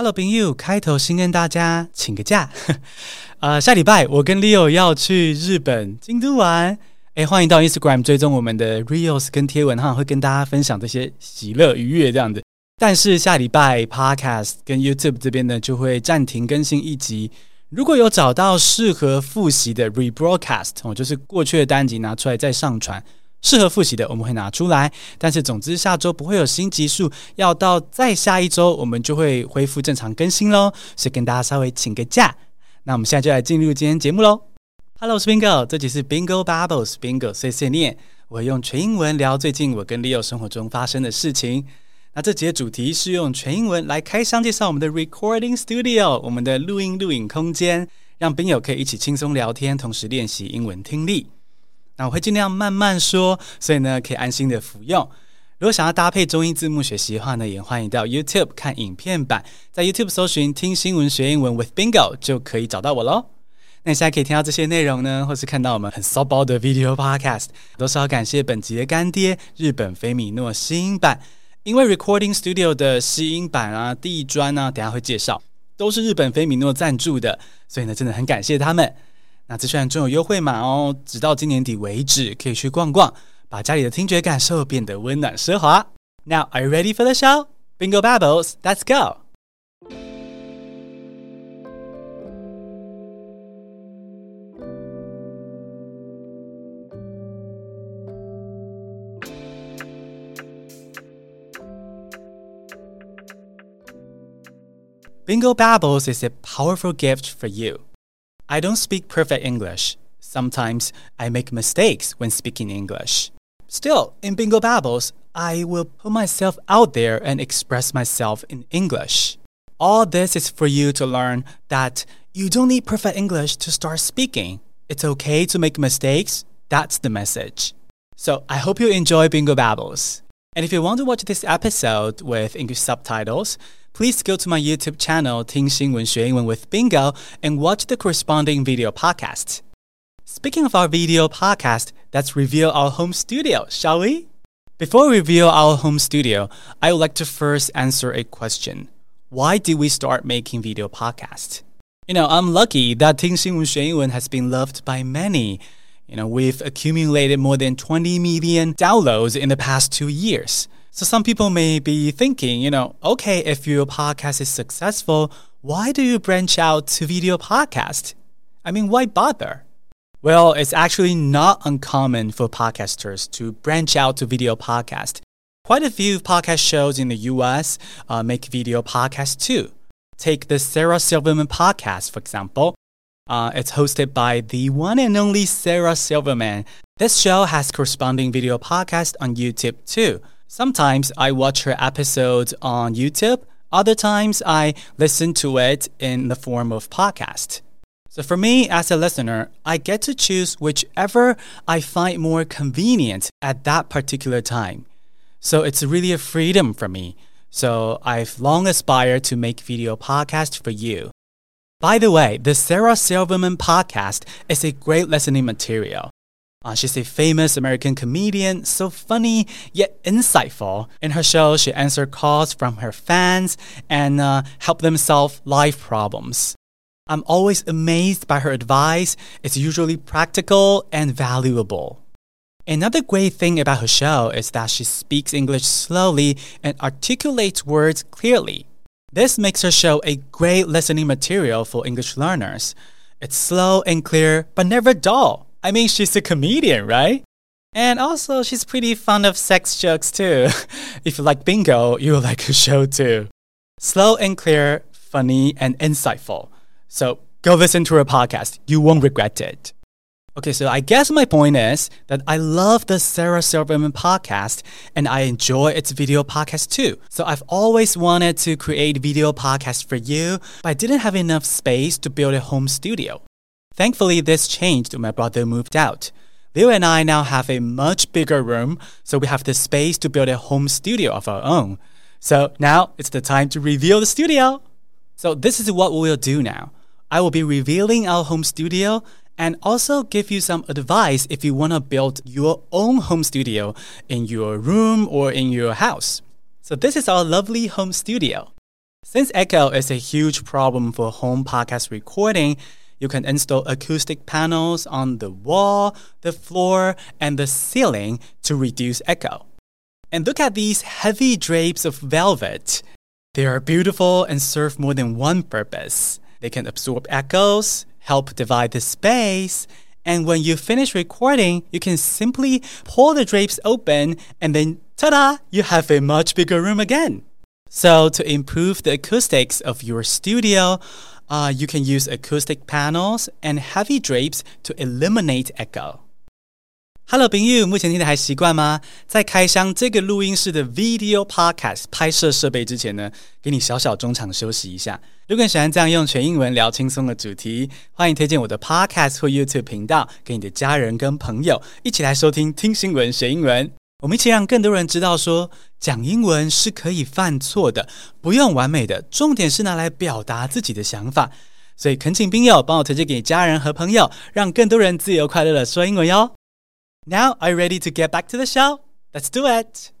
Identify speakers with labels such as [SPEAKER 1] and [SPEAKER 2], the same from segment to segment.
[SPEAKER 1] Hello，朋友，开头先跟大家请个假。呃，下礼拜我跟 Leo 要去日本京都玩。哎，欢迎到 Instagram 追踪我们的 Reels 跟贴文哈，会跟大家分享这些喜乐愉悦这样子。但是下礼拜 Podcast 跟 YouTube 这边呢，就会暂停更新一集。如果有找到适合复习的 Rebroadcast，哦，就是过去的单集拿出来再上传。适合复习的我们会拿出来，但是总之下周不会有新集数，要到再下一周我们就会恢复正常更新喽。所以跟大家稍微请个假。那我们现在就来进入今天节目喽。Hello，我是 Bingo，这集是 Bingo Bubbles，Bingo 碎碎念。我用全英文聊最近我跟 Leo 生活中发生的事情。那这集的主题是用全英文来开箱介绍我们的 Recording Studio，我们的录音录影空间，让宾友可以一起轻松聊天，同时练习英文听力。那我会尽量慢慢说，所以呢可以安心的服用。如果想要搭配中英字幕学习的话呢，也欢迎到 YouTube 看影片版，在 YouTube 搜寻“听新闻学英文 with Bingo” 就可以找到我喽。那你现在可以听到这些内容呢，或是看到我们很骚包的 Video Podcast，都是要感谢本集的干爹日本菲米诺吸音版。因为 Recording Studio 的吸音板啊、地砖啊，等下会介绍，都是日本菲米诺赞助的，所以呢真的很感谢他们。那这虽然中有优惠码哦，直到今年底为止，可以去逛逛，把家里的听觉感受变得温暖奢华。Now are you ready for the show? Bingo Babbles, let's go! Bingo Babbles is a powerful gift for you. I don't speak perfect English. Sometimes I make mistakes when speaking English. Still, in Bingo Babbles, I will put myself out there and express myself in English. All this is for you to learn that you don't need perfect English to start speaking. It's okay to make mistakes. That's the message. So I hope you enjoy Bingo Babbles. And if you want to watch this episode with English subtitles, please go to my YouTube channel 听新闻学英文 with Bingo and watch the corresponding video podcast. Speaking of our video podcast, let's reveal our home studio, shall we? Before we reveal our home studio, I would like to first answer a question. Why did we start making video podcasts? You know, I'm lucky that 听新闻学英文 has been loved by many. You know, we've accumulated more than 20 million downloads in the past two years. So some people may be thinking, you know, okay, if your podcast is successful, why do you branch out to video podcast? I mean, why bother? Well, it's actually not uncommon for podcasters to branch out to video podcast. Quite a few podcast shows in the US uh, make video podcasts too. Take the Sarah Silverman podcast, for example. Uh, it's hosted by the one and only Sarah Silverman. This show has corresponding video podcast on YouTube too. Sometimes I watch her episodes on YouTube. Other times I listen to it in the form of podcast. So for me as a listener, I get to choose whichever I find more convenient at that particular time. So it's really a freedom for me. So I've long aspired to make video podcast for you. By the way, the Sarah Silverman podcast is a great listening material. Uh, she's a famous American comedian, so funny yet insightful. In her show, she answers calls from her fans and uh, help them solve life problems. I'm always amazed by her advice. It's usually practical and valuable. Another great thing about her show is that she speaks English slowly and articulates words clearly. This makes her show a great listening material for English learners. It's slow and clear, but never dull. I mean, she's a comedian, right? And also, she's pretty fond of sex jokes too. if you like bingo, you'll like her show too. Slow and clear, funny and insightful. So go listen to her podcast. You won't regret it. Okay, so I guess my point is that I love the Sarah Silverman podcast and I enjoy its video podcast too. So I've always wanted to create video podcast for you, but I didn't have enough space to build a home studio. Thankfully, this changed when my brother moved out. Leo and I now have a much bigger room, so we have the space to build a home studio of our own. So now it's the time to reveal the studio. So this is what we'll do now. I will be revealing our home studio and also give you some advice if you want to build your own home studio in your room or in your house. So this is our lovely home studio. Since echo is a huge problem for home podcast recording, you can install acoustic panels on the wall, the floor, and the ceiling to reduce echo. And look at these heavy drapes of velvet. They are beautiful and serve more than one purpose. They can absorb echoes, help divide the space, and when you finish recording, you can simply pull the drapes open and then ta da, you have a much bigger room again. So, to improve the acoustics of your studio, uh, you can use acoustic panels and heavy drapes to eliminate echo. Hello，朋友，目前听的还习惯吗？在开箱这个录音室的 Video Podcast 拍摄设备之前呢，给你小小中场休息一下。 如果你喜欢这样用全英文聊轻松的主题，欢迎推荐我的 Podcast 或 YouTube 频道给你的家人跟朋友，一起来收听听新闻学英文。我们一起让更多人知道，说讲英文是可以犯错的，不用完美的，重点是拿来表达自己的想法。所以恳请宾友帮我推荐给家人和朋友，让更多人自由快乐的说英文哟。Now, are you ready to get back to the show? Let's do it!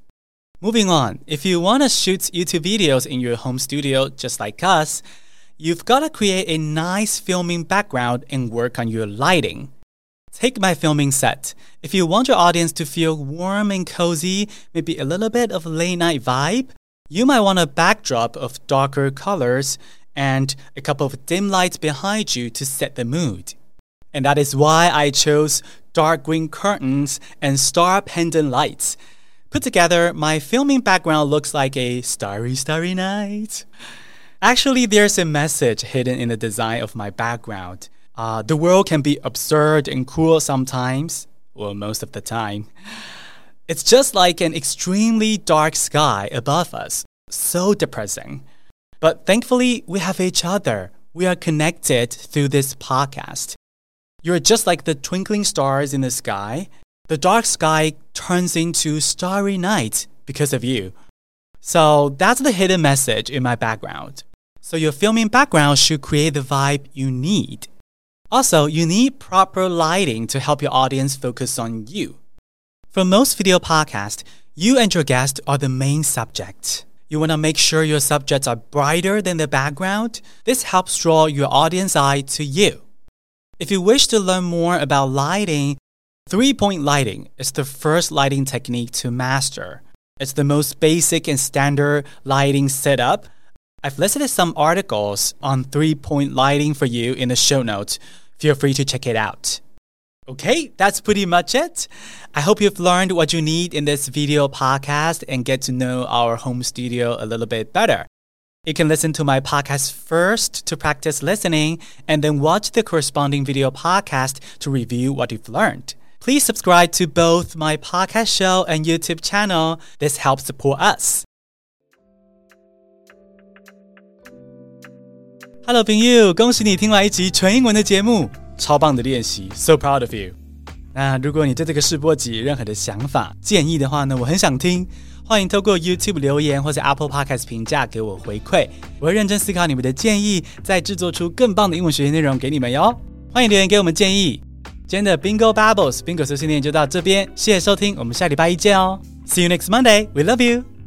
[SPEAKER 1] Moving on, if you want to shoot YouTube videos in your home studio just like us, you've got to create a nice filming background and work on your lighting. Take my filming set. If you want your audience to feel warm and cozy, maybe a little bit of late night vibe, you might want a backdrop of darker colors and a couple of dim lights behind you to set the mood. And that is why I chose dark green curtains and star pendant lights. Put together, my filming background looks like a starry, starry night. Actually, there's a message hidden in the design of my background. Uh, the world can be absurd and cruel sometimes, well, most of the time. It's just like an extremely dark sky above us, so depressing. But thankfully, we have each other. We are connected through this podcast. You're just like the twinkling stars in the sky. The dark sky turns into starry night because of you. So that's the hidden message in my background. So your filming background should create the vibe you need. Also, you need proper lighting to help your audience focus on you. For most video podcasts, you and your guest are the main subject. You want to make sure your subjects are brighter than the background. This helps draw your audience eye to you. If you wish to learn more about lighting, three point lighting is the first lighting technique to master. It's the most basic and standard lighting setup. I've listed some articles on three point lighting for you in the show notes. Feel free to check it out. Okay, that's pretty much it. I hope you've learned what you need in this video podcast and get to know our home studio a little bit better. You can listen to my podcast first to practice listening and then watch the corresponding video podcast to review what you've learned. Please subscribe to both my podcast show and YouTube channel. This helps support us. Hello，朋友，恭喜你听完一集纯英文的节目，超棒的练习，so proud of you。那如果你对这个试播集有任何的想法、建议的话呢，我很想听。欢迎透过 YouTube 留言或者 Apple Podcast 评价给我回馈，我会认真思考你们的建议，再制作出更棒的英文学习内容给你们哟。欢迎留言给我们建议。今天的 Bingo Bubbles Bingo 碎碎念就到这边，谢谢收听，我们下礼拜一见哦。See you next Monday. We love you.